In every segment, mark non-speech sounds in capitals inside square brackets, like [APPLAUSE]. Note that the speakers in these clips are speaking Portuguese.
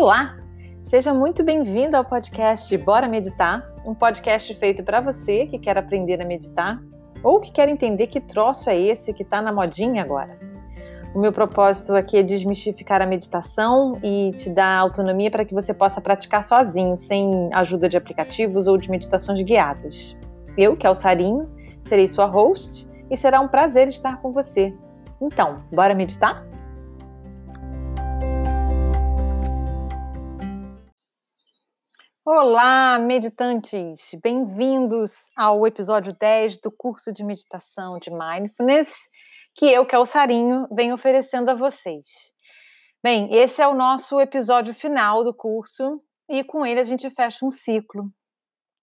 Olá! Seja muito bem-vindo ao podcast Bora Meditar, um podcast feito para você que quer aprender a meditar ou que quer entender que troço é esse que está na modinha agora. O meu propósito aqui é desmistificar a meditação e te dar autonomia para que você possa praticar sozinho, sem ajuda de aplicativos ou de meditações guiadas. Eu, que é o Sarinho, serei sua host e será um prazer estar com você. Então, bora meditar? Olá, meditantes! Bem-vindos ao episódio 10 do curso de meditação de Mindfulness que eu, que é o Sarinho, venho oferecendo a vocês. Bem, esse é o nosso episódio final do curso e com ele a gente fecha um ciclo.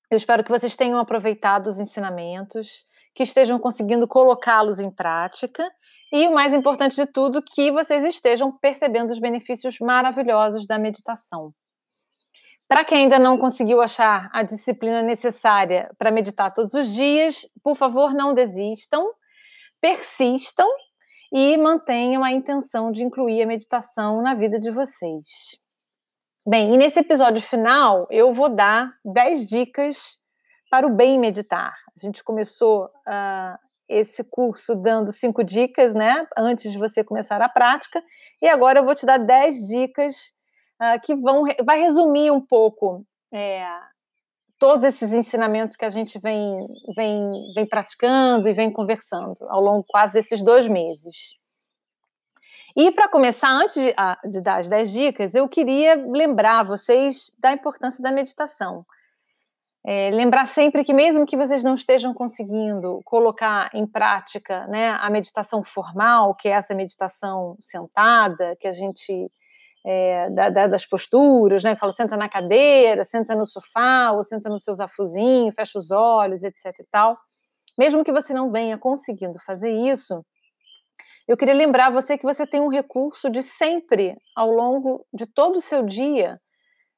Eu espero que vocês tenham aproveitado os ensinamentos, que estejam conseguindo colocá-los em prática e o mais importante de tudo, que vocês estejam percebendo os benefícios maravilhosos da meditação. Para quem ainda não conseguiu achar a disciplina necessária para meditar todos os dias, por favor, não desistam, persistam e mantenham a intenção de incluir a meditação na vida de vocês. Bem, e nesse episódio final eu vou dar 10 dicas para o bem meditar. A gente começou uh, esse curso dando cinco dicas, né, antes de você começar a prática, e agora eu vou te dar 10 dicas uh, que vão vai resumir um pouco é, todos esses ensinamentos que a gente vem, vem, vem praticando e vem conversando ao longo quase desses dois meses. E para começar, antes de, de, dar as 10 dicas, eu queria lembrar vocês da importância da meditação. É, lembrar sempre que, mesmo que vocês não estejam conseguindo colocar em prática né, a meditação formal, que é essa meditação sentada, que a gente é, da, da, das posturas, né? Que fala, senta na cadeira, senta no sofá, ou senta no seu zafuzinho, fecha os olhos, etc e tal. Mesmo que você não venha conseguindo fazer isso, eu queria lembrar você que você tem um recurso de sempre, ao longo de todo o seu dia,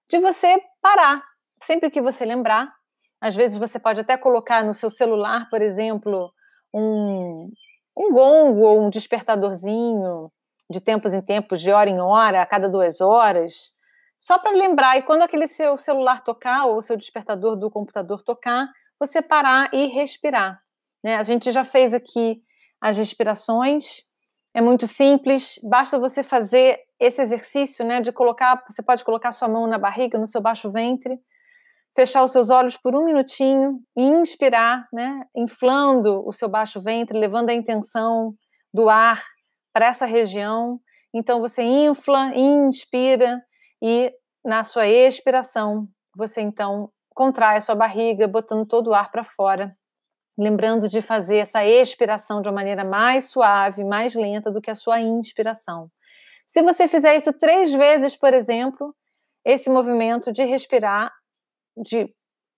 de você parar. Sempre que você lembrar, às vezes você pode até colocar no seu celular, por exemplo, um, um gongo ou um despertadorzinho, de tempos em tempos, de hora em hora, a cada duas horas, só para lembrar. E quando aquele seu celular tocar ou o seu despertador do computador tocar, você parar e respirar. Né? A gente já fez aqui as respirações. É muito simples, basta você fazer esse exercício, né, de colocar, você pode colocar sua mão na barriga, no seu baixo ventre, fechar os seus olhos por um minutinho e inspirar, né, inflando o seu baixo ventre, levando a intenção do ar para essa região. Então você infla, inspira e na sua expiração você então contrai a sua barriga, botando todo o ar para fora. Lembrando de fazer essa expiração de uma maneira mais suave, mais lenta do que a sua inspiração. Se você fizer isso três vezes, por exemplo, esse movimento de respirar de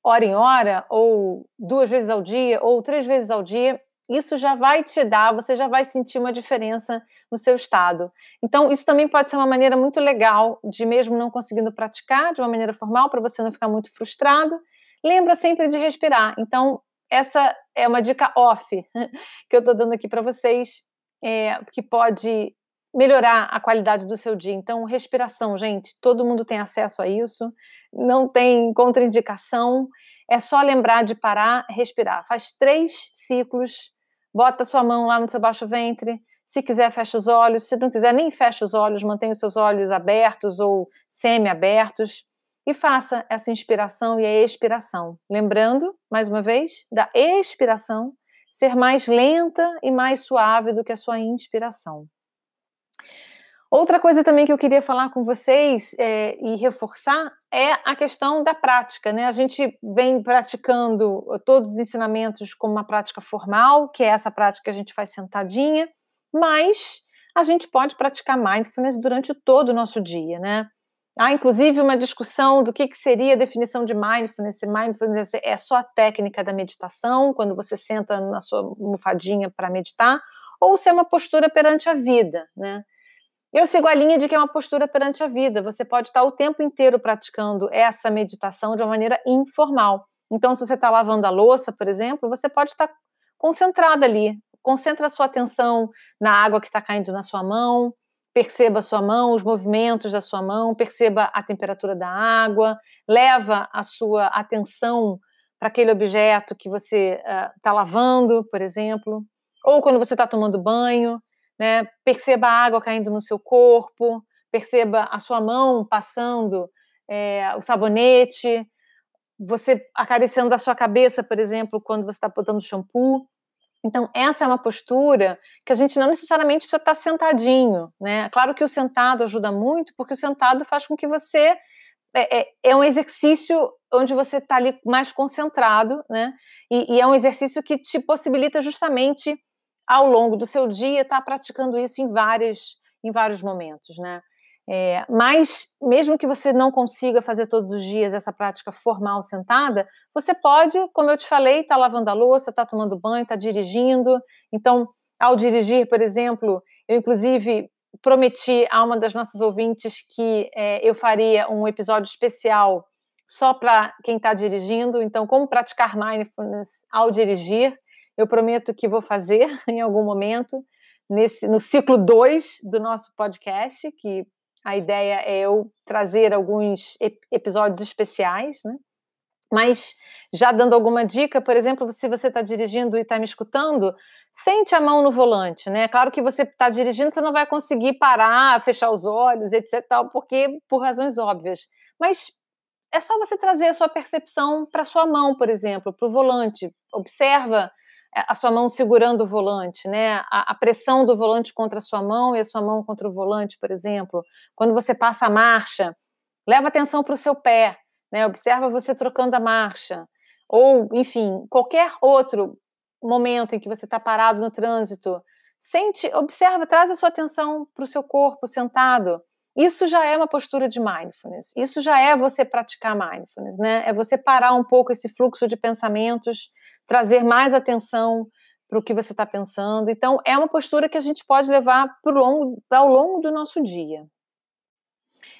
hora em hora, ou duas vezes ao dia, ou três vezes ao dia, isso já vai te dar, você já vai sentir uma diferença no seu estado. Então, isso também pode ser uma maneira muito legal de, mesmo não conseguindo praticar de uma maneira formal, para você não ficar muito frustrado, lembra sempre de respirar. Então, essa é uma dica off [LAUGHS] que eu estou dando aqui para vocês, é, que pode melhorar a qualidade do seu dia. Então, respiração, gente, todo mundo tem acesso a isso, não tem contraindicação, é só lembrar de parar, respirar. Faz três ciclos bota sua mão lá no seu baixo ventre. Se quiser, fecha os olhos. Se não quiser, nem fecha os olhos, mantenha os seus olhos abertos ou semi-abertos. E faça essa inspiração e a expiração. Lembrando, mais uma vez, da expiração ser mais lenta e mais suave do que a sua inspiração. Outra coisa também que eu queria falar com vocês é, e reforçar é a questão da prática. Né? A gente vem praticando todos os ensinamentos como uma prática formal, que é essa prática que a gente faz sentadinha, mas a gente pode praticar mindfulness durante todo o nosso dia. Né? Há, inclusive, uma discussão do que, que seria a definição de mindfulness. Se mindfulness é só a técnica da meditação, quando você senta na sua almofadinha para meditar, ou se é uma postura perante a vida. Né? Eu sigo a linha de que é uma postura perante a vida. Você pode estar o tempo inteiro praticando essa meditação de uma maneira informal. Então, se você está lavando a louça, por exemplo, você pode estar concentrada ali. Concentra a sua atenção na água que está caindo na sua mão. perceba a sua mão, os movimentos da sua mão, perceba a temperatura da água, leva a sua atenção para aquele objeto que você está uh, lavando, por exemplo, ou quando você está tomando banho, né? Perceba a água caindo no seu corpo, perceba a sua mão passando é, o sabonete, você acariciando a sua cabeça, por exemplo, quando você está botando shampoo. Então, essa é uma postura que a gente não necessariamente precisa estar sentadinho, né? Claro que o sentado ajuda muito, porque o sentado faz com que você. É, é, é um exercício onde você está ali mais concentrado, né? E, e, é um exercício que te possibilita justamente, ao longo do seu dia, estar tá praticando isso em, várias, em vários momentos, né? É, mas, mesmo que você não consiga fazer todos os dias essa prática formal sentada, você pode, como eu te falei, estar tá lavando a louça, estar tá tomando banho, estar tá dirigindo. Então, ao dirigir, por exemplo, eu inclusive prometi a uma das nossas ouvintes que é, eu faria um episódio especial só para quem está dirigindo. Então, como praticar mindfulness ao dirigir, eu prometo que vou fazer [LAUGHS] em algum momento. Nesse, no ciclo 2 do nosso podcast, que a ideia é eu trazer alguns episódios especiais, né? Mas já dando alguma dica, por exemplo, se você está dirigindo e está me escutando, sente a mão no volante, né? Claro que você está dirigindo, você não vai conseguir parar, fechar os olhos, etc, tal, porque por razões óbvias. Mas é só você trazer a sua percepção para sua mão, por exemplo, para o volante. Observa a sua mão segurando o volante, né? A, a, pressão do volante contra a sua mão e a sua mão contra o volante, por exemplo. Quando você passa a marcha, leva atenção para o seu pé, né? Observa você trocando a marcha. Ou, enfim, qualquer outro momento em que você está parado no trânsito, sente, observa, traz a sua atenção para o seu corpo sentado. Isso já é uma postura de mindfulness. Isso já é você praticar mindfulness, né? É você parar um pouco esse fluxo de pensamentos, trazer mais atenção para o que você está pensando. Então, é uma postura que a gente pode levar longo, ao longo do nosso dia.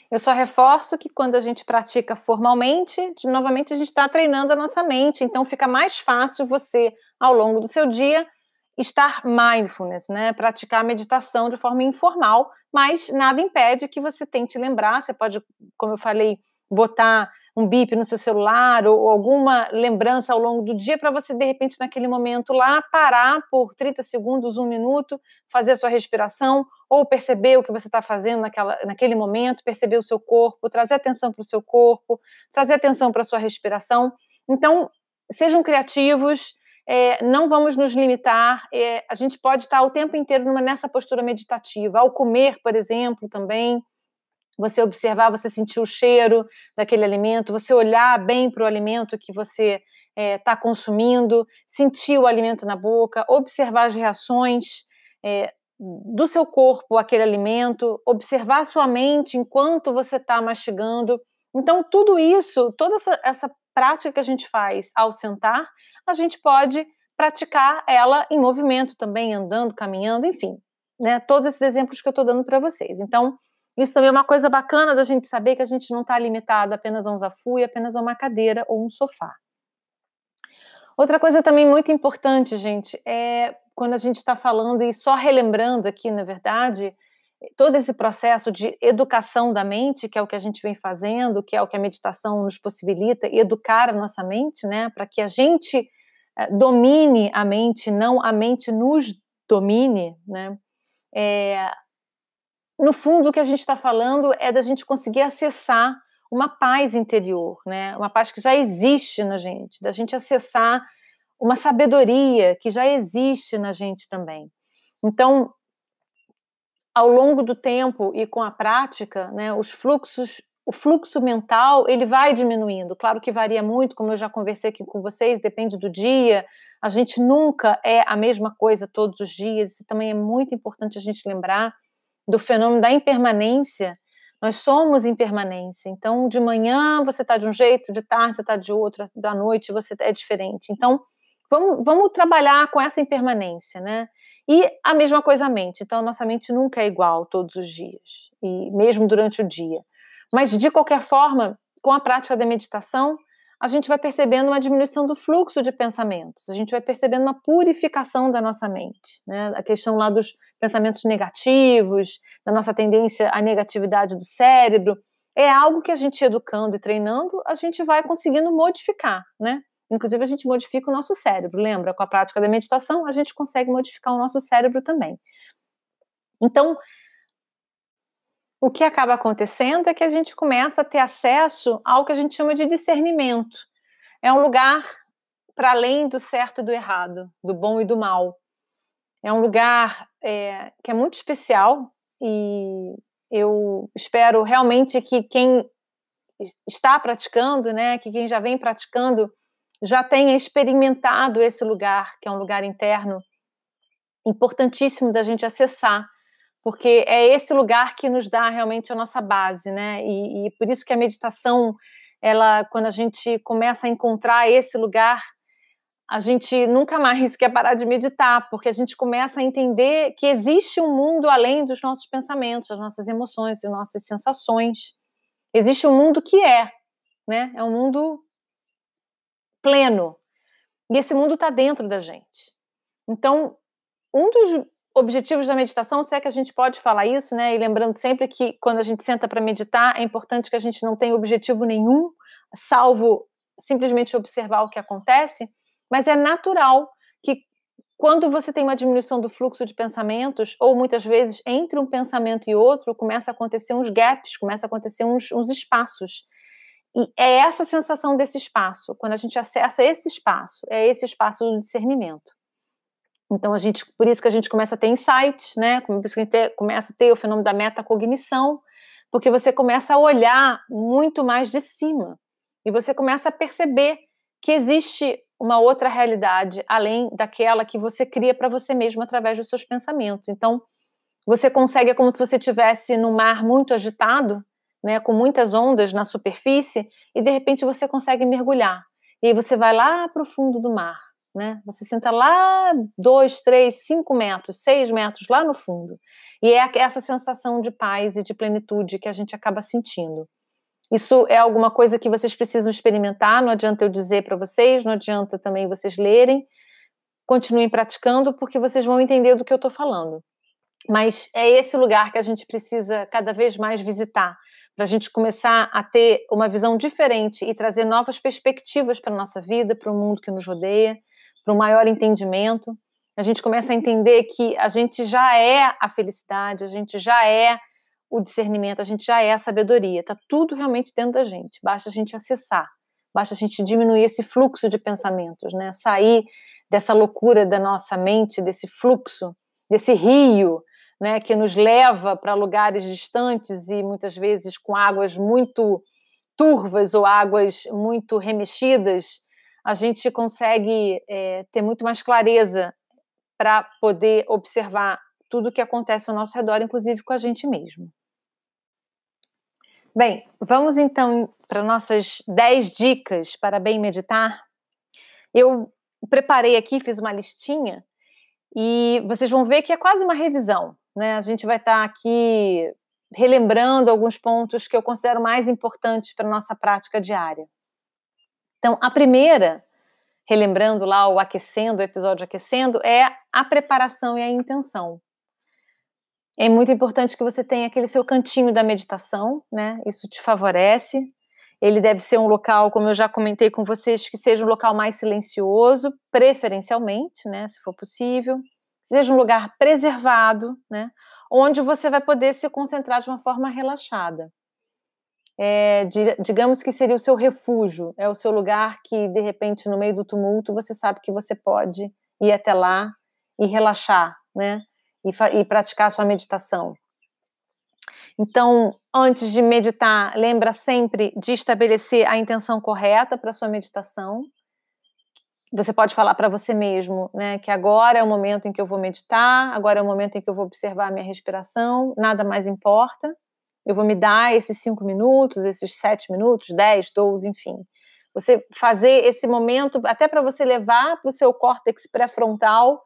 Eu só reforço que quando a gente pratica formalmente, novamente a gente está treinando a nossa mente, então fica mais fácil você, ao longo do seu dia, estar mindfulness, né? Praticar meditação de forma informal, mas nada impede que você tente lembrar. Você pode, como eu falei, botar um bip no seu celular ou, alguma lembrança ao longo do dia para você, de repente, naquele momento lá, parar por 30 segundos, um minuto, fazer a sua respiração ou perceber o que você está fazendo naquela, naquele momento, perceber o seu corpo, trazer atenção para o seu corpo, trazer atenção para a sua respiração. Então, sejam criativos, é, não vamos nos limitar, é, a gente pode estar o tempo inteiro numa, nessa postura meditativa, ao comer, por exemplo, também, você observar, você sentir o cheiro daquele alimento, você olhar bem para o alimento que você está é, consumindo, sentir o alimento na boca, observar as reações é, do seu corpo aquele alimento, observar sua mente enquanto você está mastigando. Então, tudo isso, toda essa, essa prática que a gente faz ao sentar, a gente pode praticar ela em movimento também, andando, caminhando, enfim, né? Todos esses exemplos que eu estou dando para vocês. Então, isso também é uma coisa bacana da gente saber que a gente não está limitado apenas a um zafui, apenas a uma cadeira ou um sofá. Outra coisa também muito importante, gente, é quando a gente está falando e só relembrando aqui, na verdade, todo esse processo de educação da mente, que é o que a gente vem fazendo, que é o que a meditação nos possibilita, educar a nossa mente, né, para que a gente eh, domine a mente, não a mente nos domine, né? É, no fundo, o que a gente está falando é da gente conseguir acessar uma paz interior, né? Uma paz que já existe na gente, da gente acessar uma sabedoria que já existe na gente também. Então, ao longo do tempo e com a prática, né, os fluxos, o fluxo mental, ele vai diminuindo. Claro que varia muito, como eu já conversei aqui com vocês, depende do dia. A gente nunca é a mesma coisa todos os dias. Isso também é muito importante a gente lembrar do fenômeno da impermanência. Nós somos impermanência. Então, de manhã você está de um jeito, de tarde você está de outro, da noite você é diferente. Então, vamos, vamos trabalhar com essa impermanência, né? E a mesma coisa a mente. Então, a nossa mente nunca é igual todos os dias, e mesmo durante o dia. Mas, de qualquer forma, com a prática da meditação, a gente vai percebendo uma diminuição do fluxo de pensamentos, a gente vai percebendo uma purificação da nossa mente, né? A questão lá dos pensamentos negativos, da nossa tendência à negatividade do cérebro, é algo que a gente educando e treinando, a gente vai conseguindo modificar, né? Inclusive, a gente modifica o nosso cérebro, lembra? Com a prática da meditação, a gente consegue modificar o nosso cérebro também. Então, o que acaba acontecendo é que a gente começa a ter acesso ao que a gente chama de discernimento. É um lugar para além do certo e do errado, do bom e do mal. É um lugar é, que é muito especial e eu espero realmente que quem está praticando, né, que quem já vem praticando, já tenha experimentado esse lugar, que é um lugar interno importantíssimo da gente acessar, porque é esse lugar que nos dá realmente a nossa base, né? E, e por isso que a meditação, ela, quando a gente começa a encontrar esse lugar, a gente nunca mais [LAUGHS] quer parar de meditar, porque a gente começa a entender que existe um mundo além dos nossos pensamentos, das nossas emoções, das nossas sensações. Existe um mundo que é, né? É um mundo pleno. E esse mundo está dentro da gente. Então, um dos objetivos da meditação, se é que a gente pode falar isso, né? E lembrando sempre que quando a gente senta para meditar, é importante que a gente não tenha objetivo nenhum, salvo simplesmente observar o que acontece, mas é natural que quando você tem uma diminuição do fluxo de pensamentos, ou muitas vezes entre um pensamento e outro, começa a acontecer uns gaps, começa a acontecer uns, uns espaços. E é essa sensação desse espaço, quando a gente acessa esse espaço, é esse espaço do discernimento. Então, a gente, por isso que a gente começa a ter insights, né? Por isso que a gente começa a ter o fenômeno da metacognição, porque você começa a olhar muito mais de cima e você começa a perceber que existe uma outra realidade além daquela que você cria para você mesmo através dos seus pensamentos. Então, você consegue, é como se você estivesse no mar muito agitado, né, com muitas ondas na superfície, e de repente você consegue mergulhar. E aí você vai lá para o fundo do mar né? Você senta lá dois, três, cinco metros, seis metros lá no fundo. E é essa sensação de paz e de plenitude que a gente acaba sentindo. Isso é alguma coisa que vocês precisam experimentar, não adianta eu dizer para vocês, não adianta também vocês lerem. Continuem praticando, porque vocês vão entender do que eu estou falando. Mas é esse lugar que a gente precisa cada vez mais visitar, para a gente começar a ter uma visão diferente e trazer novas perspectivas para a nossa vida, para o mundo que nos rodeia para um maior entendimento. A gente começa a entender que a gente já é a felicidade, a gente já é o discernimento, a gente já é a sabedoria. Está tudo realmente dentro da gente. Basta a gente acessar, basta a gente diminuir esse fluxo de pensamentos, né? Sair dessa loucura da nossa mente, desse fluxo, desse rio, né? Que nos leva para lugares distantes e muitas vezes com águas muito turvas ou águas muito remexidas a gente consegue é, ter muito mais clareza para poder observar tudo o que acontece ao nosso redor, inclusive com a gente mesmo. Bem, vamos então para nossas 10 dicas para bem meditar. Eu preparei aqui, fiz uma listinha, e vocês vão ver que é quase uma revisão. Né? A gente vai estar tá aqui relembrando alguns pontos que eu considero mais importantes para a nossa prática diária. Então, a primeira, relembrando lá o aquecendo, o episódio aquecendo, é a preparação e a intenção. É muito importante que você tenha aquele seu cantinho da meditação, né? Isso te favorece. Ele deve ser um local, como eu já comentei com vocês, que seja um local mais silencioso, preferencialmente, né, se for possível. Seja um lugar preservado, né, onde você vai poder se concentrar de uma forma relaxada é, digamos que seria o seu refúgio, é o seu lugar que, de repente, no meio do tumulto, você sabe que você pode ir até lá e relaxar, né? E, e praticar a sua meditação. Então, antes de meditar, lembra sempre de estabelecer a intenção correta para sua meditação. Você pode falar para você mesmo, né, que agora é o momento em que eu vou meditar, agora é o momento em que eu vou observar a minha respiração, nada mais importa eu vou me dar esses cinco minutos, esses sete minutos, dez, doze, enfim. Você fazer esse momento, até para você levar para o seu córtex pré-frontal,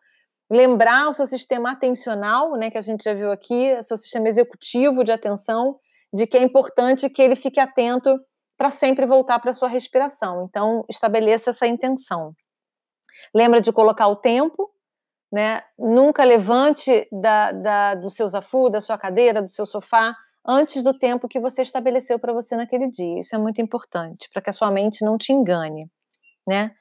lembrar o seu sistema atencional, né, que a gente já viu aqui, seu sistema executivo de atenção, de que é importante que ele fique atento para sempre voltar para a sua respiração. Então, estabeleça essa intenção. Lembra de colocar o tempo, né? Nunca levante da, da, do seu zafu, da sua cadeira, do seu sofá, antes do tempo que você estabeleceu para você naquele dia. Isso é muito importante, para que a sua mente não te engane, né?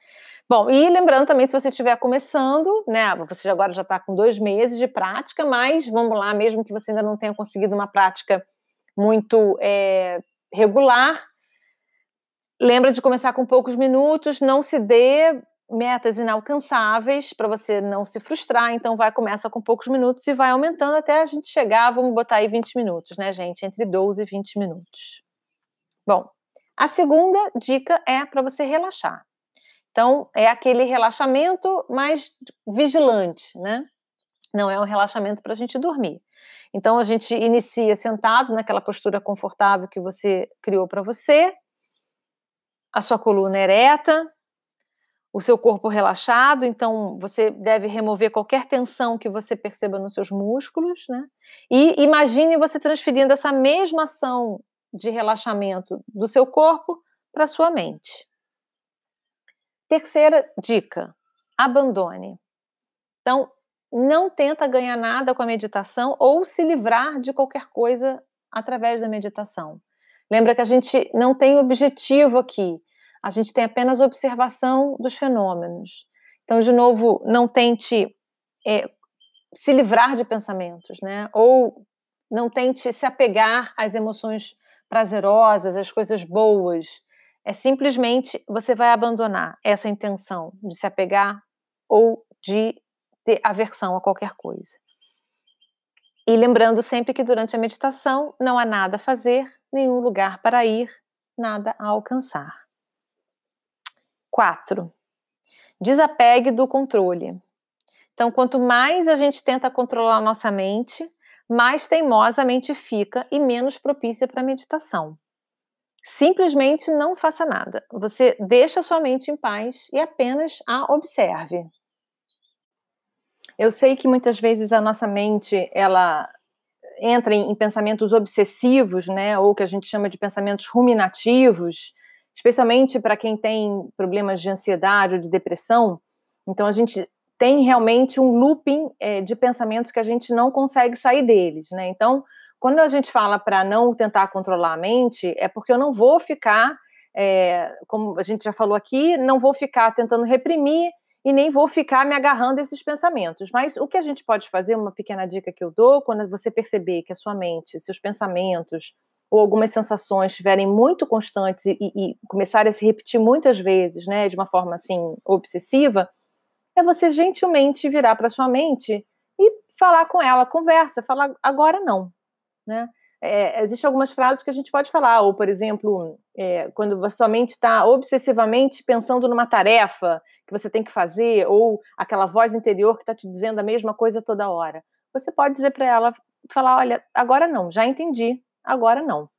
Bom, e lembrando também, se você estiver começando, né, você agora já está com dois meses de prática, mas vamos lá, mesmo que você ainda não tenha conseguido uma prática muito é, regular, lembra de começar com poucos minutos, não se dê metas inalcançáveis para você não se frustrar, então vai começa com poucos minutos e vai aumentando até a gente chegar, vamos botar aí 20 minutos, né, gente, entre 12 e 20 minutos. Bom, a segunda dica é para você relaxar. Então, é aquele relaxamento mais vigilante, né? Não é um relaxamento para a gente dormir. Então, a gente inicia sentado naquela postura confortável que você criou para você, a sua coluna ereta, o seu corpo relaxado, então você deve remover qualquer tensão que você perceba nos seus músculos, né? E imagine você transferindo essa mesma ação de relaxamento do seu corpo para sua mente. Terceira dica: abandone. Então, não tenta ganhar nada com a meditação ou se livrar de qualquer coisa através da meditação. Lembra que a gente não tem objetivo aqui, a gente tem apenas observação dos fenômenos. Então, de novo, não tente é, se livrar de pensamentos, né? Ou não tente se apegar às emoções prazerosas, às coisas boas. É simplesmente você vai abandonar essa intenção de se apegar ou de ter aversão a qualquer coisa. E lembrando sempre que durante a meditação não há nada a fazer, nenhum lugar para ir, nada a alcançar. 4. Desapegue do controle. Então, quanto mais a gente tenta controlar a nossa mente, mais teimosa a mente fica e menos propícia para a meditação simplesmente não faça nada. Você deixa sua mente em paz e apenas a observe. Eu sei que muitas vezes a nossa mente ela entra em, pensamentos obsessivos, né, ou que a gente chama de pensamentos ruminativos, especialmente para quem tem problemas de ansiedade ou de depressão. Então a gente tem realmente um looping é, de pensamentos que a gente não consegue sair deles, né? Então quando a gente fala para não tentar controlar a mente, é porque eu não vou ficar, é, como a gente já falou aqui, não vou ficar tentando reprimir e nem vou ficar me agarrando a esses pensamentos. Mas o que a gente pode fazer, uma pequena dica que eu dou, quando você perceber que a sua mente, seus pensamentos ou algumas sensações estiverem muito constantes e, e começarem a se repetir muitas vezes, né, de uma forma assim obsessiva, é você gentilmente virar para sua mente e falar com ela, conversa, falar agora não, né? É, Existem algumas frases que a gente pode falar, ou, por exemplo, é, quando a sua mente está obsessivamente pensando numa tarefa que você tem que fazer, ou aquela voz interior que está te dizendo a mesma coisa toda hora. Você pode dizer para ela, falar, olha, agora não, já entendi, agora não.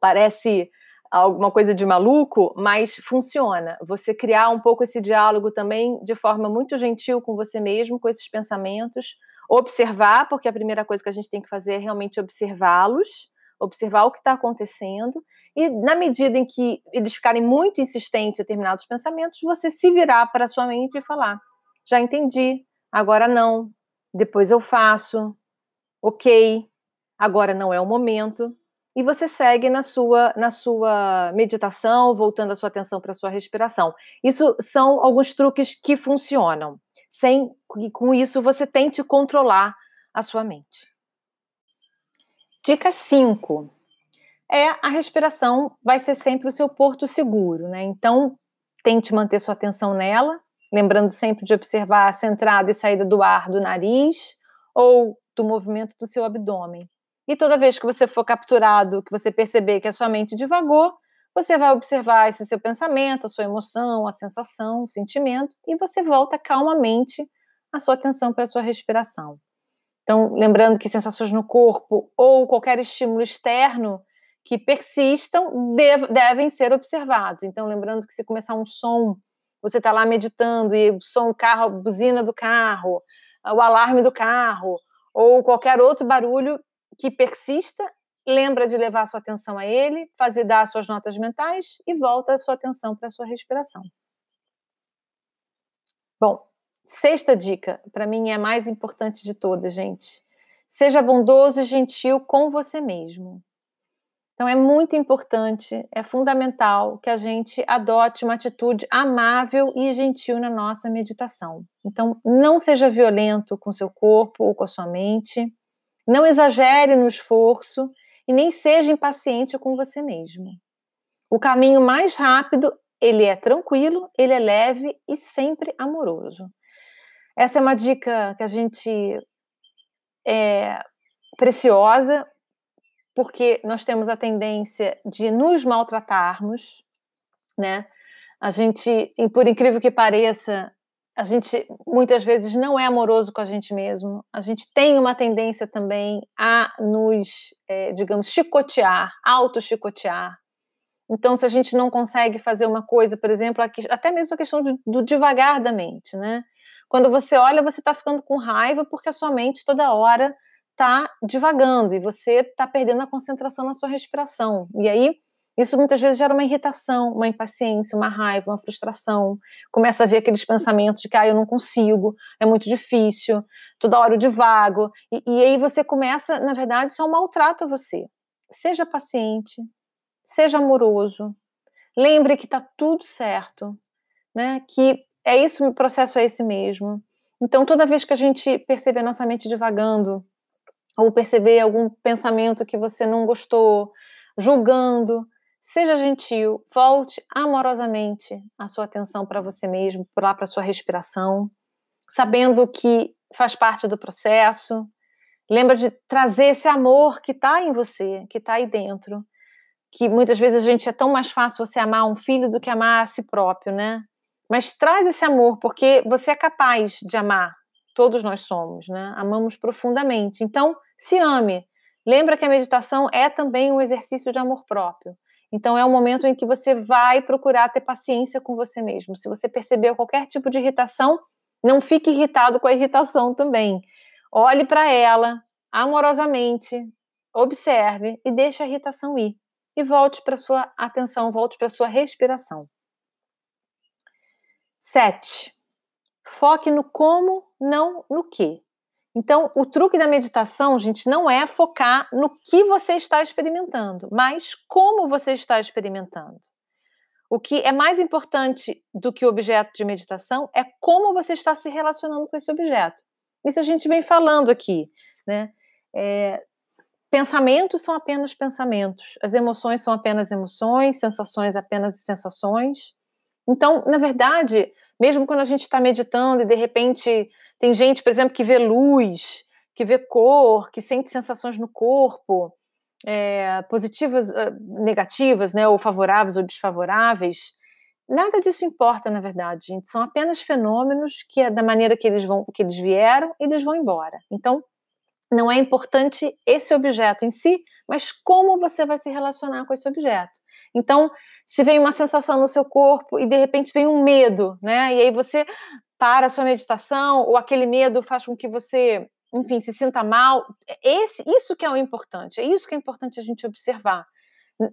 Parece alguma coisa de maluco, mas funciona. Você criar um pouco esse diálogo também de forma muito gentil com você mesmo, com esses pensamentos, observar, porque a primeira coisa que a gente tem que fazer é realmente observá-los, observar o que está acontecendo, e na medida em que eles ficarem muito insistentes em determinados pensamentos, você se virar para a sua mente e falar: já entendi, agora não, depois eu faço, ok, agora não é o momento. E você segue na sua, na sua meditação, voltando a sua atenção para a sua respiração. Isso são alguns truques que funcionam sem que com isso você tente controlar a sua mente. Dica 5 é a respiração vai ser sempre o seu porto seguro, né? Então, tente manter sua atenção nela, lembrando sempre de observar a entrada e saída do ar do nariz ou do movimento do seu abdômen. E toda vez que você for capturado, que você perceber que a sua mente divagou, você vai observar esse seu pensamento, a sua emoção, a sensação, o sentimento, e você volta calmamente a sua atenção para a sua respiração. Então, lembrando que sensações no corpo ou qualquer estímulo externo que persistam deve, devem ser observados. Então, lembrando que se começar um som, você está lá meditando e o som, carro, a buzina do carro, o alarme do carro ou qualquer outro barulho que persista, lembra de levar sua atenção a ele, fazer dar as suas notas mentais e volta a sua atenção para a sua respiração. Bom, sexta dica, para mim é a mais importante de todas, gente. Seja bondoso e gentil com você mesmo. Então é muito importante, é fundamental que a gente adote uma atitude amável e gentil na nossa meditação. Então não seja violento com seu corpo ou com a sua mente, não exagere no esforço e nem seja impaciente com você mesmo. O caminho mais rápido, ele é tranquilo, ele é leve e sempre amoroso. Essa é uma dica que a gente é preciosa, porque nós temos a tendência de nos maltratarmos, né? A gente, por incrível que pareça, a gente muitas vezes não é amoroso com a gente mesmo, a gente tem uma tendência também a nos, é, digamos, chicotear, auto-chicotear. Então, se a gente não consegue fazer uma coisa, por exemplo, até mesmo a questão do, do devagar da mente, né? Quando você olha, você está ficando com raiva porque a sua mente toda hora está divagando e você está perdendo a concentração na sua respiração. E aí isso muitas vezes gera uma irritação, uma impaciência, uma raiva, uma frustração. Começa a ver aqueles pensamentos de que ah, eu não consigo, é muito difícil, toda hora eu divago. E, e aí você começa, na verdade, só um maltrato a você. Seja paciente, seja amoroso, lembre que está tudo certo, né? Que é isso, o processo é esse mesmo. Então, toda vez que a gente perceber a nossa mente divagando, ou perceber algum pensamento que você não gostou, julgando, Seja gentil, volte amorosamente a sua atenção para você mesmo, lá para sua respiração, sabendo que faz parte do processo. Lembra de trazer esse amor que está em você, que está aí dentro. Que muitas vezes a gente é tão mais fácil você amar um filho do que amar a si próprio, né? Mas traz esse amor, porque você é capaz de amar. Todos nós somos, né? Amamos profundamente. Então, se ame. Lembra que a meditação é também um exercício de amor próprio. Então é um momento em que você vai procurar ter paciência com você mesmo. Se você percebeu qualquer tipo de irritação, não fique irritado com a irritação também. Olhe para ela amorosamente, observe e deixe a irritação ir. E volte para sua atenção, volte para sua respiração. 7. Foque no como, não no que. Então, o truque da meditação, gente, não é focar no que você está experimentando, mas como você está experimentando. O que é mais importante do que o objeto de meditação é como você está se relacionando com esse objeto. Isso a gente vem falando aqui, né? É, pensamentos são apenas pensamentos, as emoções são apenas emoções, sensações apenas sensações. Então, na verdade, mesmo quando a gente está meditando e de repente tem gente, por exemplo, que vê luz, que vê cor, que sente sensações no corpo, é, positivas, eh, negativas, né, ou favoráveis ou desfavoráveis. Nada disso importa, na verdade, gente. São apenas fenômenos que, é da maneira que eles vão, que eles vieram, eles vão embora. Então, não é importante esse objeto em si, mas como você vai se relacionar com esse objeto. Então, se vem uma sensação no seu corpo e de repente vem um medo, né? E aí você para a sua meditação, ou aquele medo faz com que você, enfim, se sinta mal. Esse, isso que é o importante, é isso que é importante a gente observar.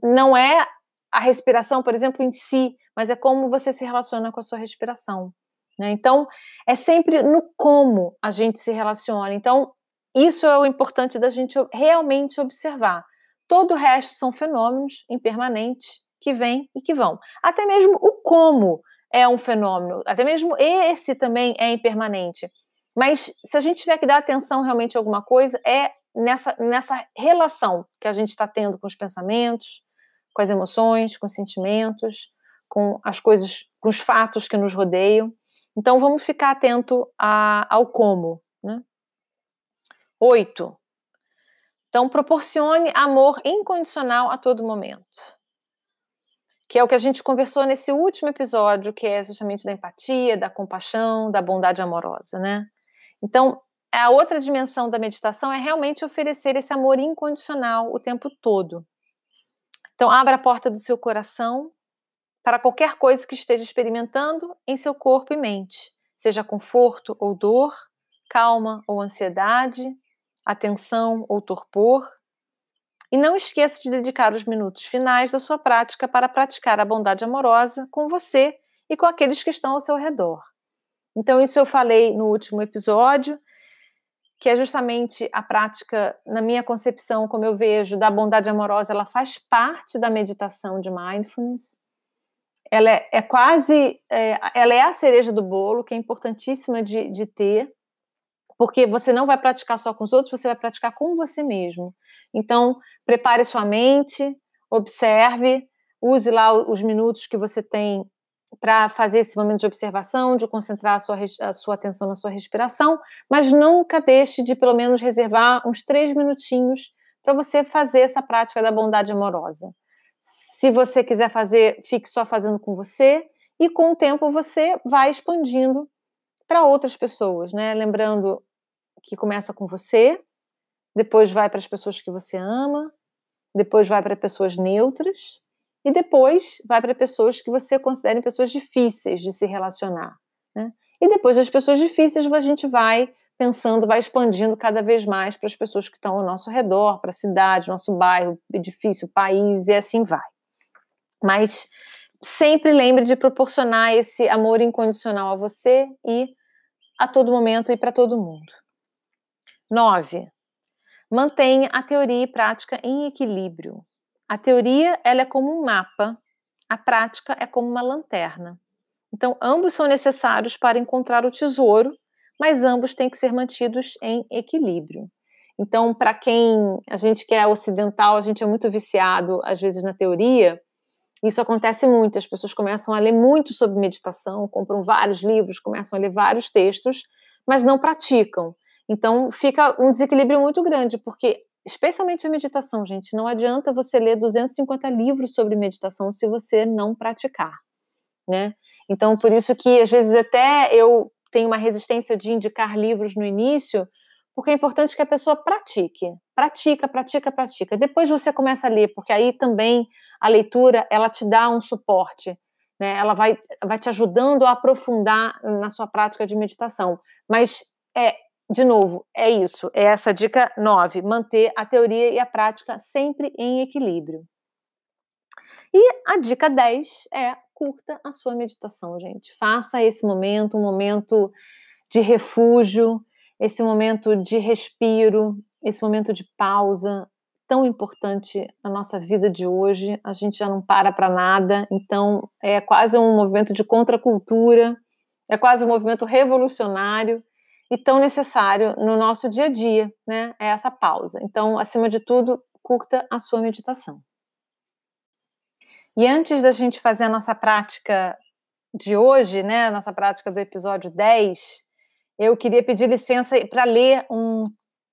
Não é a respiração, por exemplo, em si, mas é como você se relaciona com a sua respiração. Né? Então, é sempre no como a gente se relaciona. Então, isso é o importante da gente realmente observar. Todo o resto são fenômenos impermanentes que vêm e que vão. Até mesmo o como é um fenômeno, até mesmo esse também é impermanente. Mas se a gente tiver que dar atenção realmente a alguma coisa, é nessa, nessa relação que a gente está tendo com os pensamentos, com as emoções, com os sentimentos, com as coisas, com os fatos que nos rodeiam. Então vamos ficar atento a, ao como. Oito. Então, proporcione amor incondicional a todo momento. Que é o que a gente conversou nesse último episódio, que é justamente da empatia, da compaixão, da bondade amorosa, né? Então, a outra dimensão da meditação é realmente oferecer esse amor incondicional o tempo todo. Então, abra a porta do seu coração para qualquer coisa que esteja experimentando em seu corpo e mente, seja conforto ou dor, calma ou ansiedade, atenção ou torpor. E não esqueça de dedicar os minutos finais da sua prática para praticar a bondade amorosa com você e com aqueles que estão ao seu redor. Então, isso eu falei no último episódio, que é justamente a prática, na minha concepção, como eu vejo, da bondade amorosa, ela faz parte da meditação de mindfulness. Ela é, é quase, é, ela é a cereja do bolo, que é importantíssima de, de ter, porque você não vai praticar só com os outros, você vai praticar com você mesmo. Então, prepare sua mente, observe, use lá os minutos que você tem para fazer esse momento de observação, de concentrar a sua, a sua atenção na sua respiração, mas nunca deixe de pelo menos reservar uns três minutinhos para você fazer essa prática da bondade amorosa. Se você quiser fazer, fique só fazendo com você, e com o tempo você vai expandindo para outras pessoas, né? Lembrando que começa com você, depois vai para as pessoas que você ama, depois vai para pessoas neutras e depois vai para pessoas que você considere pessoas difíceis de se relacionar. Né? E depois das pessoas difíceis a gente vai pensando, vai expandindo cada vez mais para as pessoas que estão ao nosso redor, para a cidade, nosso bairro, edifício, país e assim vai. Mas sempre lembre de proporcionar esse amor incondicional a você e a todo momento e para todo mundo. 9. Mantenha a teoria e prática em equilíbrio. A teoria ela é como um mapa, a prática é como uma lanterna. Então, ambos são necessários para encontrar o tesouro, mas ambos têm que ser mantidos em equilíbrio. Então, para quem a gente que é ocidental, a gente é muito viciado às vezes na teoria. Isso acontece muito. As pessoas começam a ler muito sobre meditação, compram vários livros, começam a ler vários textos, mas não praticam. Então fica um desequilíbrio muito grande, porque especialmente a meditação, gente, não adianta você ler 250 livros sobre meditação se você não praticar, né? Então por isso que às vezes até eu tenho uma resistência de indicar livros no início, porque é importante que a pessoa pratique, pratica, pratica, pratica. Depois você começa a ler, porque aí também a leitura ela te dá um suporte, né? Ela vai, vai te ajudando a aprofundar na sua prática de meditação. Mas é de novo, é isso, é essa dica 9, manter a teoria e a prática sempre em equilíbrio. E a dica 10 é curta a sua meditação, gente. Faça esse momento um momento de refúgio, esse momento de respiro, esse momento de pausa, tão importante na nossa vida de hoje. A gente já não para para nada, então é quase um movimento de contracultura, é quase um movimento revolucionário e tão necessário no nosso dia a dia, né? É essa pausa. Então, acima de tudo, curta a sua meditação. E antes da gente fazer a nossa prática de hoje, né, nossa prática do episódio 10, eu queria pedir licença para ler um,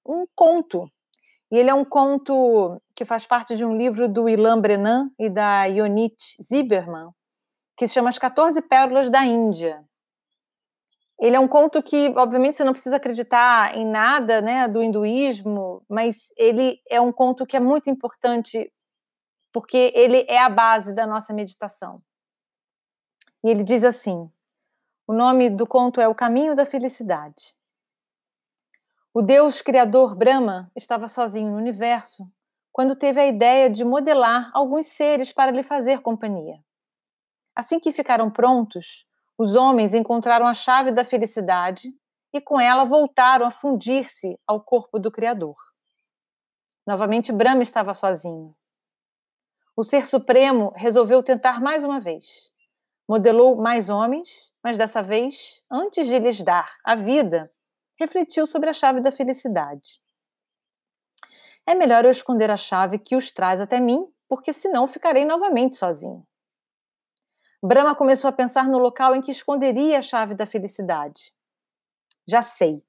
um conto. E ele é um conto que faz parte de um livro do Ilan Brennan e da Yonit Zieberman, que se chama As 14 Pérolas da Índia. Ele é um conto que, obviamente, você não precisa acreditar em nada né, do hinduísmo, mas ele é um conto que é muito importante porque ele é a base da nossa meditação. E ele diz assim: o nome do conto é O Caminho da Felicidade. O Deus Criador Brahma estava sozinho no universo quando teve a ideia de modelar alguns seres para lhe fazer companhia. Assim que ficaram prontos, os homens encontraram a chave da felicidade e com ela voltaram a fundir-se ao corpo do Criador. Novamente, Brahma estava sozinho. O Ser Supremo resolveu tentar mais uma vez. Modelou mais homens, mas dessa vez, antes de lhes dar a vida, refletiu sobre a chave da felicidade. É melhor eu esconder a chave que os traz até mim, porque senão ficarei novamente sozinho. Brahma começou a pensar no local em que esconderia a chave da felicidade. Já sei.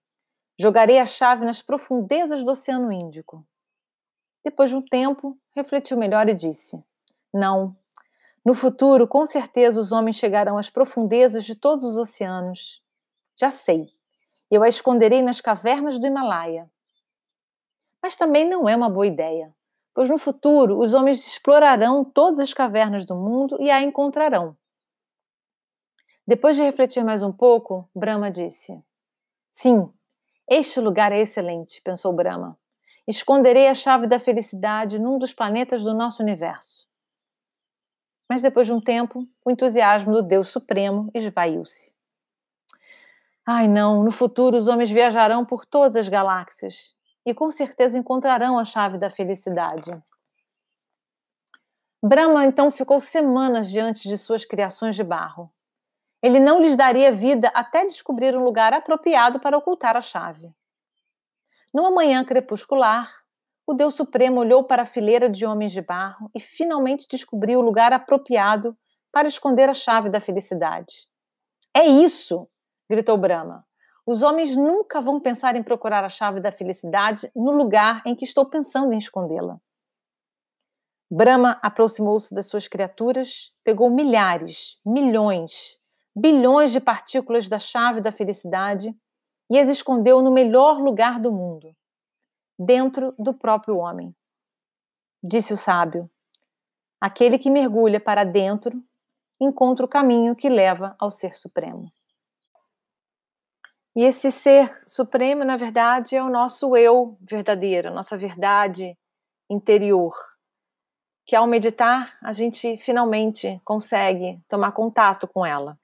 Jogarei a chave nas profundezas do Oceano Índico. Depois de um tempo, refletiu melhor e disse: Não. No futuro, com certeza, os homens chegarão às profundezas de todos os oceanos. Já sei. Eu a esconderei nas cavernas do Himalaia. Mas também não é uma boa ideia, pois no futuro os homens explorarão todas as cavernas do mundo e a encontrarão. Depois de refletir mais um pouco, Brahma disse: Sim, este lugar é excelente, pensou Brahma. esconderei a chave da felicidade num dos planetas do nosso universo. Mas depois de um tempo, o entusiasmo do Deus Supremo esvaiu-se. Ai não, no futuro os homens viajarão por todas as galáxias e com certeza encontrarão a chave da felicidade. Brahma então ficou semanas diante de suas criações de barro. Ele não lhes daria vida até descobrir um lugar apropriado para ocultar a chave. Numa manhã crepuscular, o Deus Supremo olhou para a fileira de homens de barro e finalmente descobriu o lugar apropriado para esconder a chave da felicidade. É isso! gritou Brahma. Os homens nunca vão pensar em procurar a chave da felicidade no lugar em que estou pensando em escondê-la. Brahma aproximou-se das suas criaturas, pegou milhares, milhões, bilhões de partículas da chave da felicidade e as escondeu no melhor lugar do mundo, dentro do próprio homem. Disse o sábio: Aquele que mergulha para dentro encontra o caminho que leva ao Ser Supremo. E esse Ser Supremo, na verdade, é o nosso eu verdadeiro, a nossa verdade interior. Que ao meditar, a gente finalmente consegue tomar contato com ela.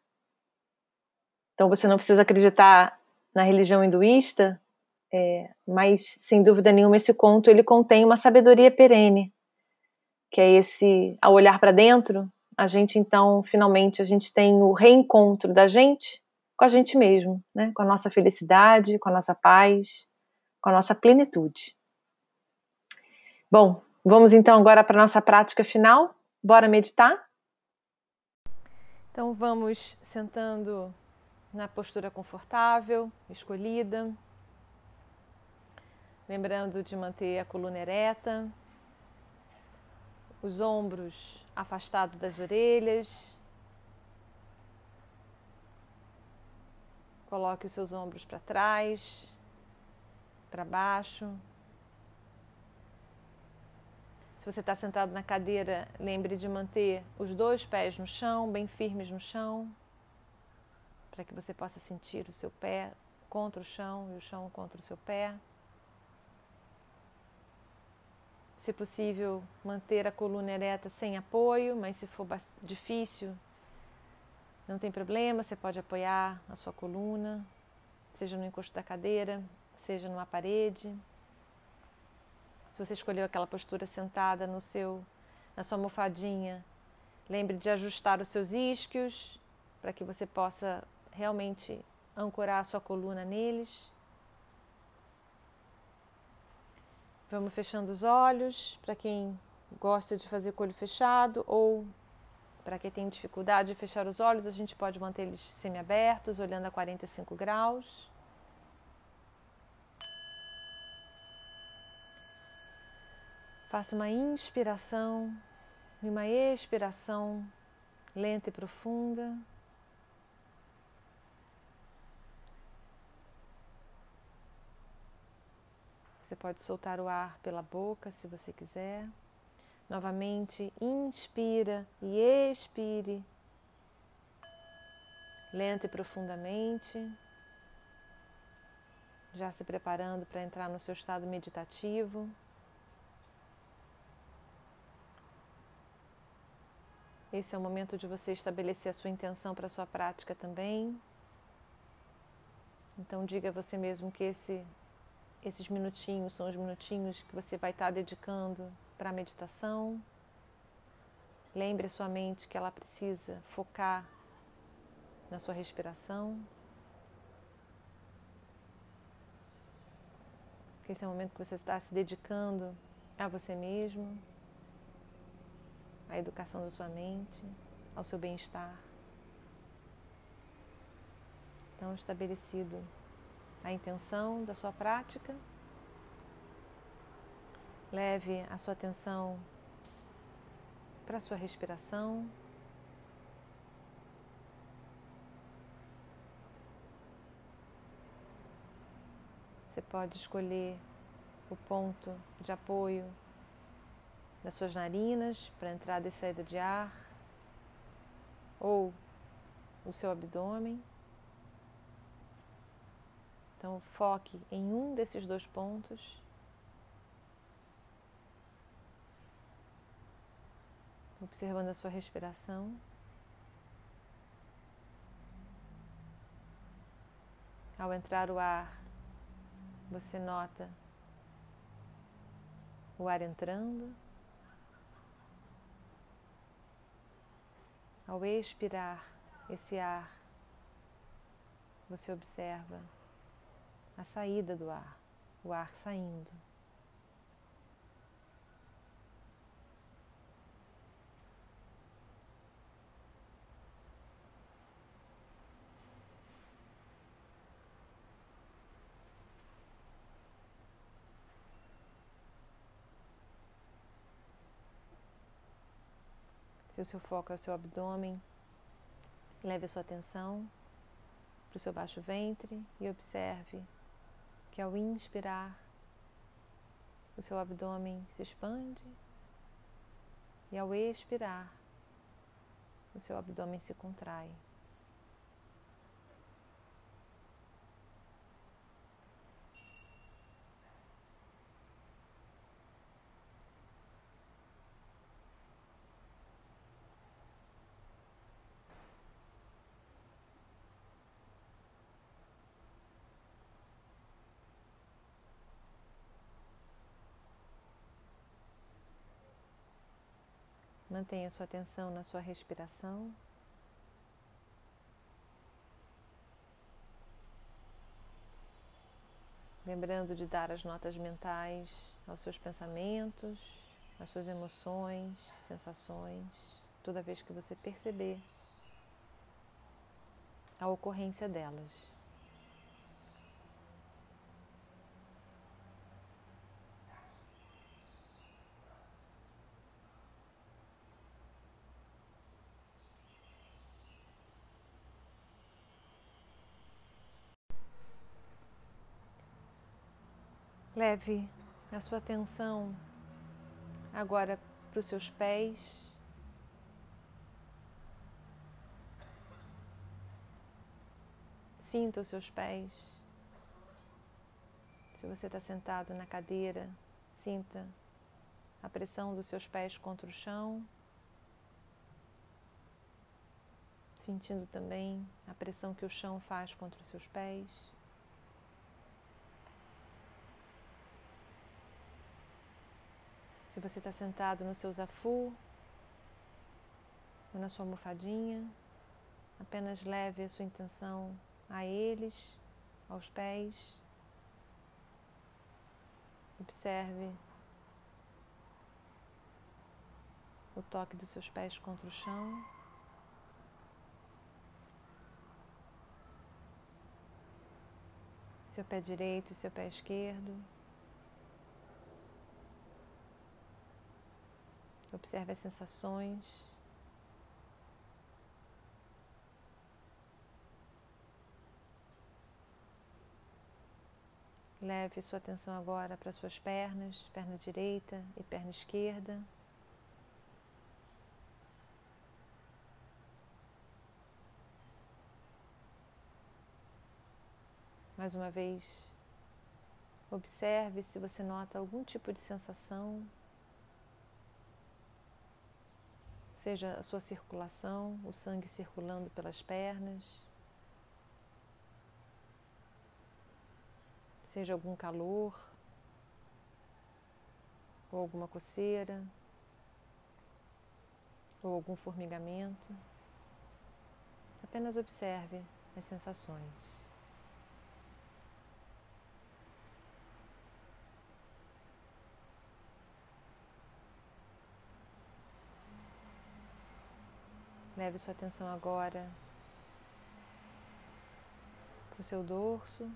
Então você não precisa acreditar na religião hinduísta, é, mas sem dúvida nenhuma esse conto ele contém uma sabedoria perene, que é esse ao olhar para dentro, a gente então finalmente a gente tem o reencontro da gente com a gente mesmo, né? Com a nossa felicidade, com a nossa paz, com a nossa plenitude. Bom, vamos então agora para a nossa prática final. Bora meditar? Então vamos sentando na postura confortável, escolhida. Lembrando de manter a coluna ereta, os ombros afastados das orelhas. Coloque os seus ombros para trás, para baixo. Se você está sentado na cadeira, lembre de manter os dois pés no chão, bem firmes no chão para que você possa sentir o seu pé contra o chão e o chão contra o seu pé. Se possível, manter a coluna ereta sem apoio, mas se for difícil, não tem problema, você pode apoiar a sua coluna, seja no encosto da cadeira, seja numa parede. Se você escolheu aquela postura sentada no seu na sua almofadinha, lembre de ajustar os seus isquios para que você possa realmente ancorar a sua coluna neles. Vamos fechando os olhos para quem gosta de fazer com o olho fechado ou para quem tem dificuldade de fechar os olhos, a gente pode manter eles semiabertos, olhando a 45 graus. Faça uma inspiração e uma expiração lenta e profunda. Você pode soltar o ar pela boca se você quiser. Novamente, inspira e expire, lenta e profundamente, já se preparando para entrar no seu estado meditativo. Esse é o momento de você estabelecer a sua intenção para a sua prática também. Então, diga a você mesmo que esse esses minutinhos são os minutinhos que você vai estar dedicando para a meditação. Lembre a sua mente que ela precisa focar na sua respiração. Que esse é o momento que você está se dedicando a você mesmo, à educação da sua mente, ao seu bem-estar. Então, estabelecido a intenção da sua prática. Leve a sua atenção para a sua respiração. Você pode escolher o ponto de apoio das suas narinas para entrada e saída de ar, ou o seu abdômen. Então, foque em um desses dois pontos. Observando a sua respiração. Ao entrar o ar, você nota o ar entrando. Ao expirar esse ar, você observa a saída do ar, o ar saindo. Se o seu foco é o seu abdômen, leve a sua atenção para o seu baixo ventre e observe que ao inspirar, o seu abdômen se expande e ao expirar, o seu abdômen se contrai. Mantenha sua atenção na sua respiração. Lembrando de dar as notas mentais aos seus pensamentos, às suas emoções, sensações, toda vez que você perceber a ocorrência delas. Leve a sua atenção agora para os seus pés. Sinta os seus pés. Se você está sentado na cadeira, sinta a pressão dos seus pés contra o chão. Sentindo também a pressão que o chão faz contra os seus pés. Se você está sentado no seu zafu ou na sua almofadinha, apenas leve a sua intenção a eles, aos pés. Observe o toque dos seus pés contra o chão. Seu pé direito e seu pé esquerdo. Observe as sensações. Leve sua atenção agora para suas pernas, perna direita e perna esquerda. Mais uma vez, observe se você nota algum tipo de sensação seja a sua circulação, o sangue circulando pelas pernas, seja algum calor ou alguma coceira ou algum formigamento. Apenas observe as sensações. Leve sua atenção agora para o seu dorso.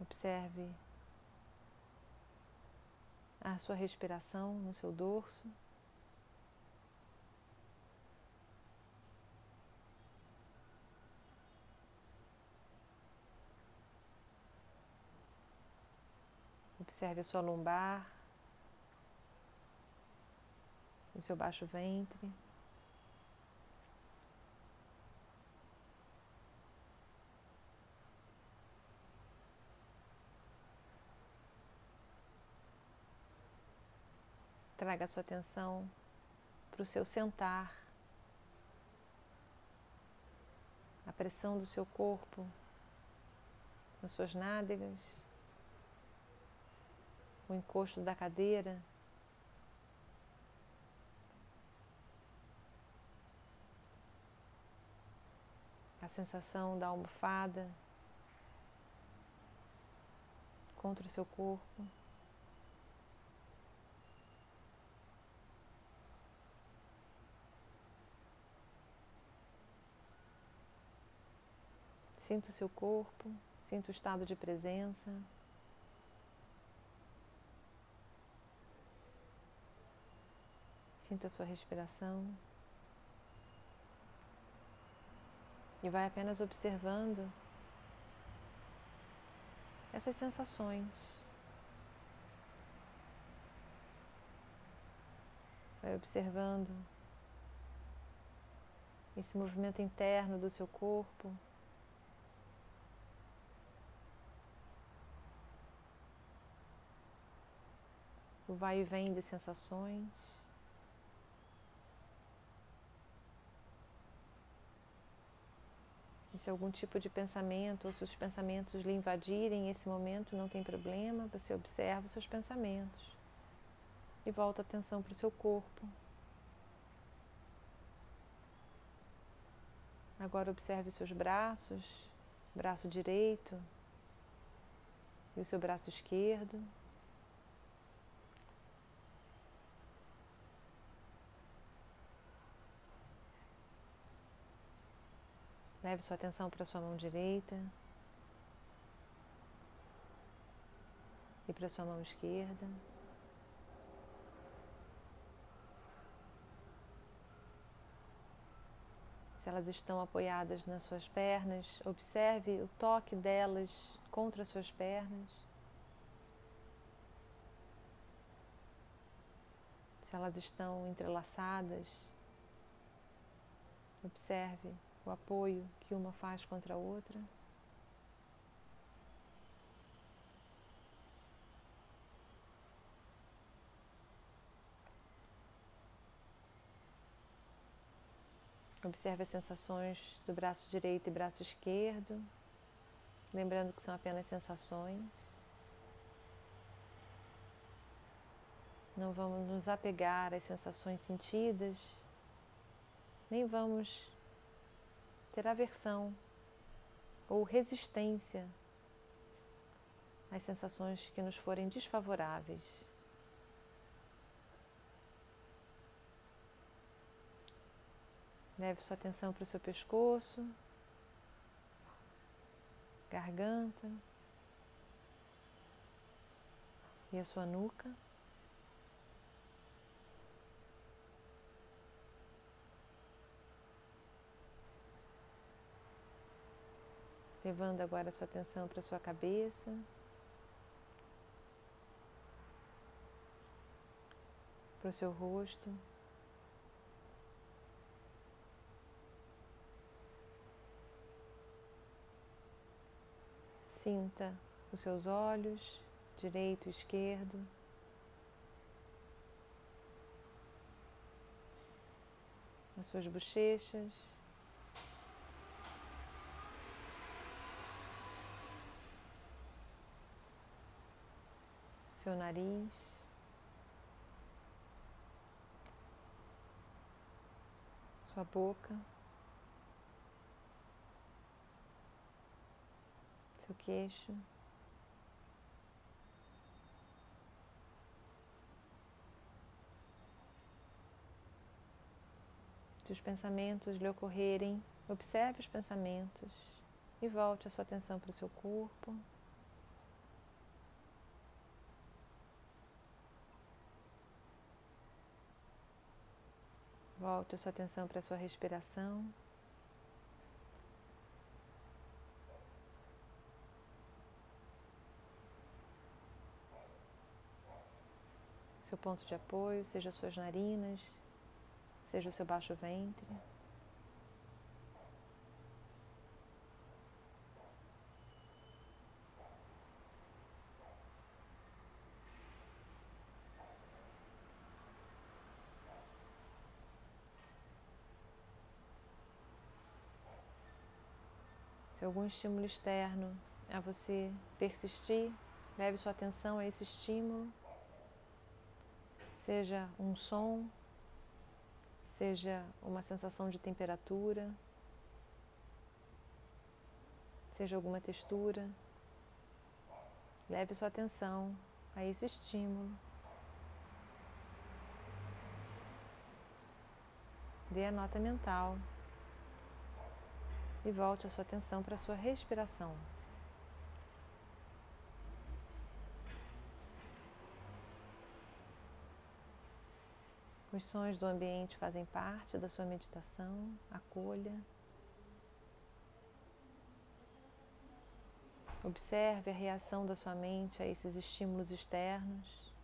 Observe a sua respiração no seu dorso. Observe a sua lombar, o seu baixo ventre. Traga a sua atenção para o seu sentar, a pressão do seu corpo nas suas nádegas o encosto da cadeira. A sensação da almofada contra o seu corpo. Sinta o seu corpo, sinta o estado de presença. Sinta a sua respiração. E vai apenas observando essas sensações. Vai observando esse movimento interno do seu corpo. o vai e vem de sensações. E se algum tipo de pensamento ou se os pensamentos lhe invadirem esse momento, não tem problema, você observa os seus pensamentos e volta a atenção para o seu corpo. Agora observe os seus braços, braço direito e o seu braço esquerdo. Leve sua atenção para sua mão direita e para sua mão esquerda. Se elas estão apoiadas nas suas pernas, observe o toque delas contra as suas pernas. Se elas estão entrelaçadas, observe o apoio que uma faz contra a outra. Observe as sensações do braço direito e braço esquerdo, lembrando que são apenas sensações. Não vamos nos apegar às sensações sentidas, nem vamos ter aversão ou resistência às sensações que nos forem desfavoráveis. Leve sua atenção para o seu pescoço, garganta e a sua nuca. Levando agora a sua atenção para a sua cabeça. Para o seu rosto. Sinta os seus olhos, direito e esquerdo. As suas bochechas. Seu nariz. Sua boca. Seu queixo. Se os pensamentos lhe ocorrerem, observe os pensamentos e volte a sua atenção para o seu corpo. Volte a sua atenção para a sua respiração. Seu ponto de apoio, seja as suas narinas, seja o seu baixo ventre. Algum estímulo externo a você persistir, leve sua atenção a esse estímulo, seja um som, seja uma sensação de temperatura, seja alguma textura. Leve sua atenção a esse estímulo. Dê a nota mental e volte a sua atenção para a sua respiração. Os sons do ambiente fazem parte da sua meditação, acolha. Observe a reação da sua mente a esses estímulos externos.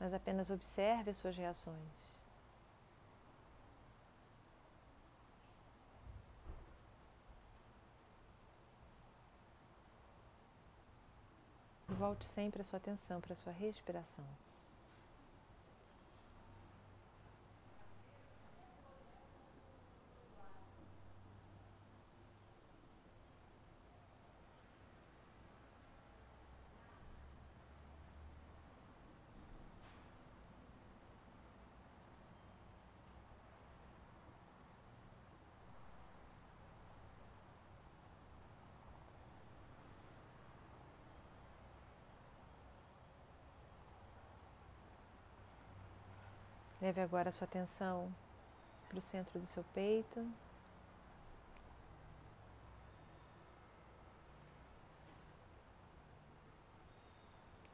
Mas apenas observe as suas reações. Volte sempre a sua atenção para a sua respiração. Leve agora a sua atenção para o centro do seu peito.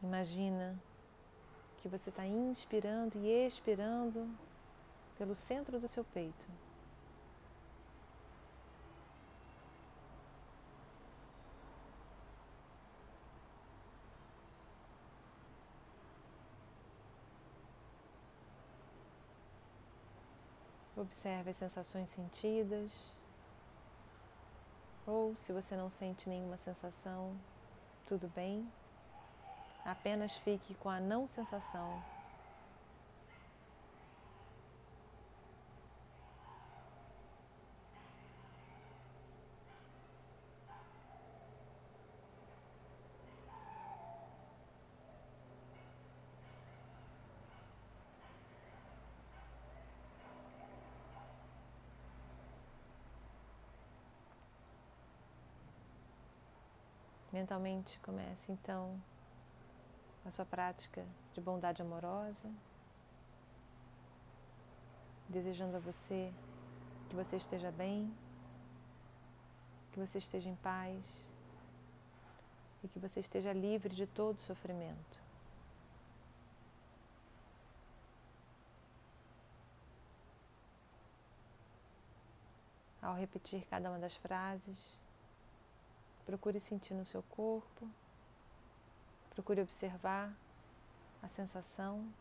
Imagina que você está inspirando e expirando pelo centro do seu peito. Observe as sensações sentidas. Ou se você não sente nenhuma sensação, tudo bem. Apenas fique com a não sensação Mentalmente comece então a sua prática de bondade amorosa, desejando a você que você esteja bem, que você esteja em paz e que você esteja livre de todo sofrimento. Ao repetir cada uma das frases, Procure sentir no seu corpo, procure observar a sensação.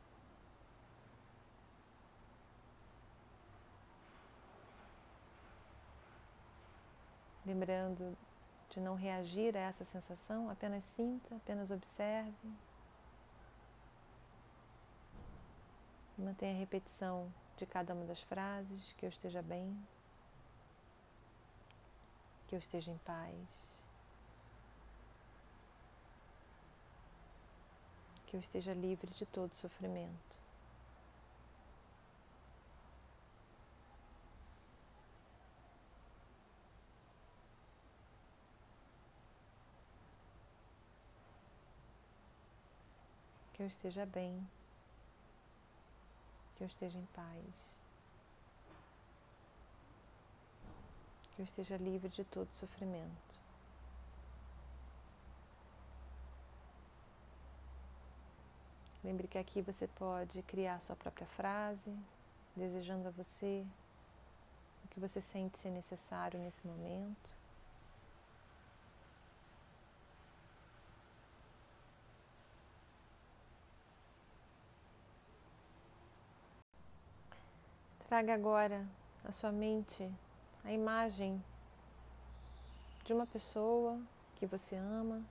Lembrando de não reagir a essa sensação, apenas sinta, apenas observe. Mantenha a repetição de cada uma das frases, que eu esteja bem, que eu esteja em paz. Que eu esteja livre de todo sofrimento. Que eu esteja bem, que eu esteja em paz, que eu esteja livre de todo sofrimento. Lembre que aqui você pode criar sua própria frase, desejando a você o que você sente ser necessário nesse momento. Traga agora à sua mente a imagem de uma pessoa que você ama,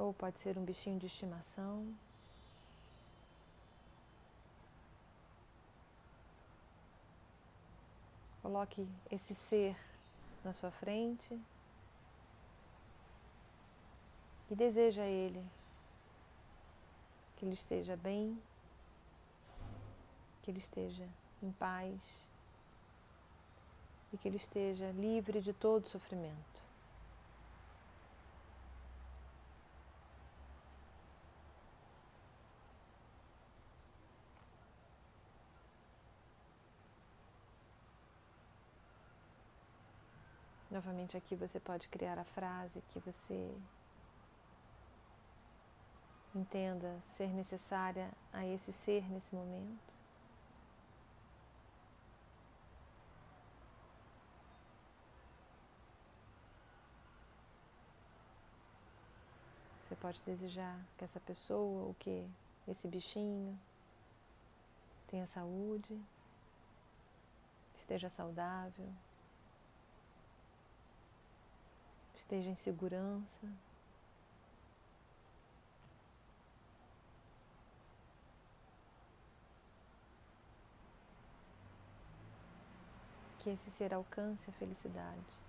ou pode ser um bichinho de estimação. Coloque esse ser na sua frente e deseja a ele que ele esteja bem, que ele esteja em paz e que ele esteja livre de todo sofrimento. Novamente aqui você pode criar a frase que você entenda ser necessária a esse ser nesse momento. Você pode desejar que essa pessoa, o que esse bichinho tenha saúde, esteja saudável. Esteja em segurança. Que esse ser alcance a felicidade.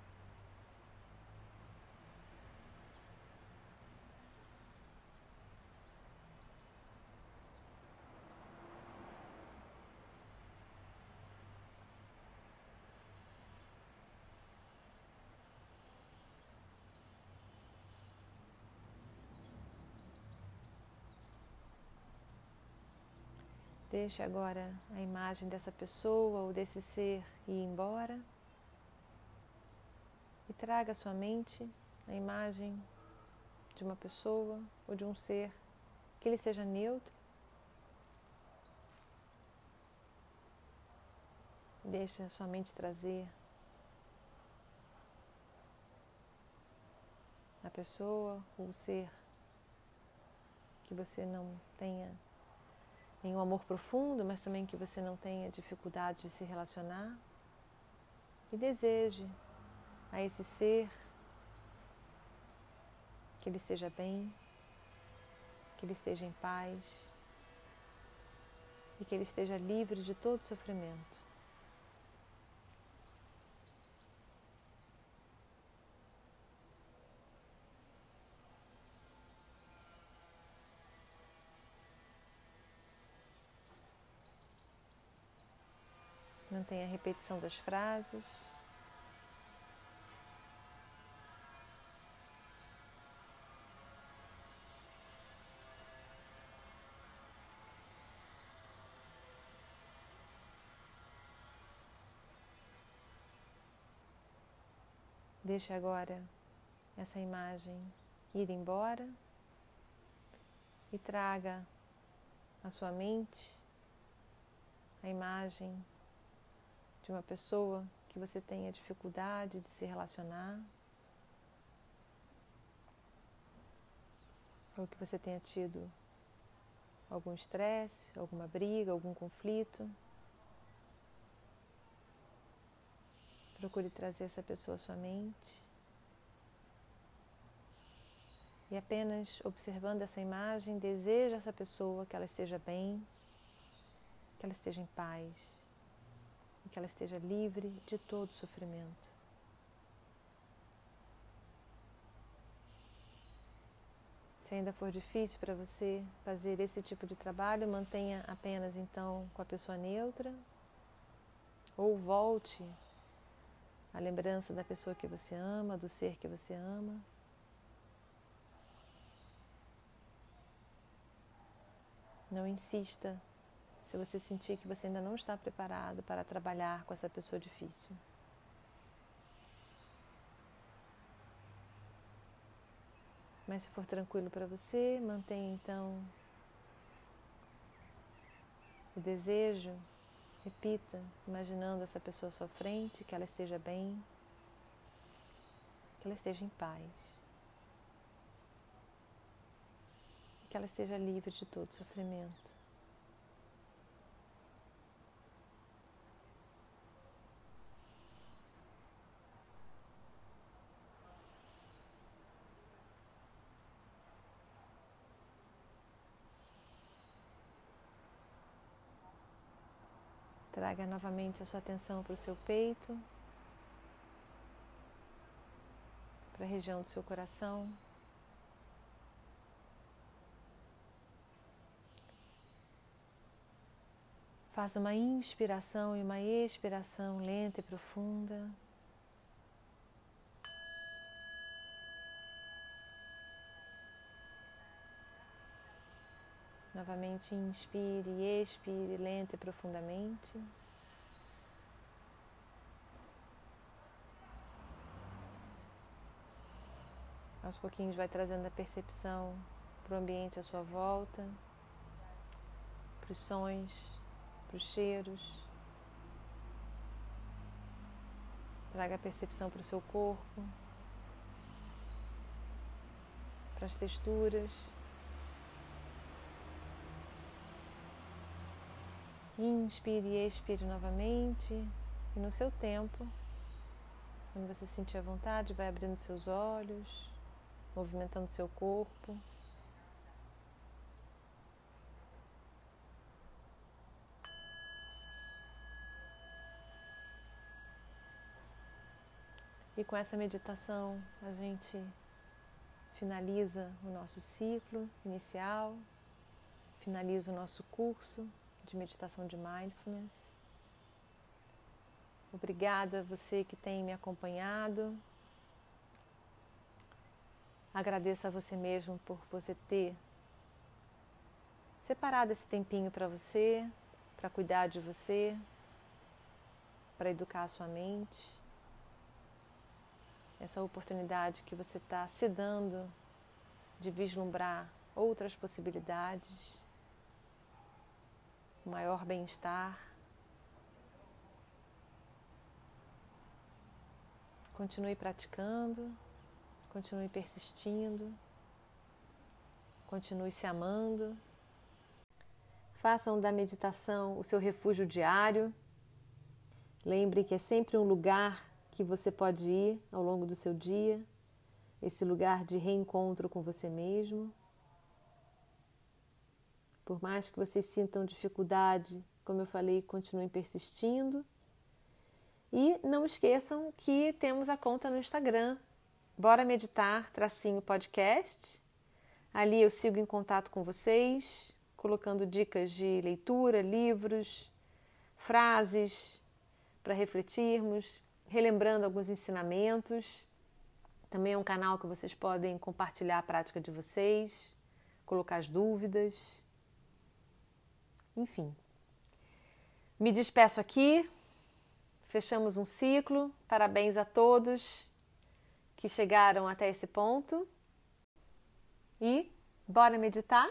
Deixe agora a imagem dessa pessoa ou desse ser ir embora e traga à sua mente a imagem de uma pessoa ou de um ser que ele seja neutro. Deixe a sua mente trazer a pessoa ou o ser que você não tenha em um amor profundo, mas também que você não tenha dificuldade de se relacionar. E deseje a esse ser que ele esteja bem, que ele esteja em paz e que ele esteja livre de todo sofrimento. Mantenha a repetição das frases. Deixe agora essa imagem ir embora e traga à sua mente a imagem uma pessoa que você tenha dificuldade de se relacionar, ou que você tenha tido algum estresse, alguma briga, algum conflito. Procure trazer essa pessoa à sua mente. E apenas observando essa imagem, deseja essa pessoa que ela esteja bem, que ela esteja em paz que ela esteja livre de todo sofrimento. Se ainda for difícil para você fazer esse tipo de trabalho, mantenha apenas então com a pessoa neutra ou volte à lembrança da pessoa que você ama, do ser que você ama. Não insista se você sentir que você ainda não está preparado para trabalhar com essa pessoa difícil. Mas se for tranquilo para você, mantenha então o desejo, repita, imaginando essa pessoa à sua frente, que ela esteja bem, que ela esteja em paz, que ela esteja livre de todo sofrimento. Traga novamente a sua atenção para o seu peito, para a região do seu coração. Faça uma inspiração e uma expiração lenta e profunda. Novamente inspire e expire lenta e profundamente. Aos pouquinhos vai trazendo a percepção para o ambiente à sua volta, para os sons, para os cheiros. Traga a percepção para o seu corpo, para as texturas. Inspire e expire novamente. E no seu tempo, quando você sentir a vontade, vai abrindo seus olhos, movimentando seu corpo. E com essa meditação a gente finaliza o nosso ciclo inicial, finaliza o nosso curso de meditação de mindfulness. Obrigada você que tem me acompanhado. Agradeço a você mesmo por você ter separado esse tempinho para você, para cuidar de você, para educar a sua mente essa oportunidade que você está se dando de vislumbrar outras possibilidades, maior bem-estar. Continue praticando, continue persistindo, continue se amando. Façam da meditação o seu refúgio diário. Lembre que é sempre um lugar que você pode ir ao longo do seu dia, esse lugar de reencontro com você mesmo. Por mais que vocês sintam dificuldade, como eu falei, continuem persistindo. E não esqueçam que temos a conta no Instagram, Bora Meditar, tracinho podcast. Ali eu sigo em contato com vocês, colocando dicas de leitura, livros, frases para refletirmos, relembrando alguns ensinamentos. Também é um canal que vocês podem compartilhar a prática de vocês, colocar as dúvidas. Enfim. Me despeço aqui. Fechamos um ciclo. Parabéns a todos que chegaram até esse ponto. E bora meditar?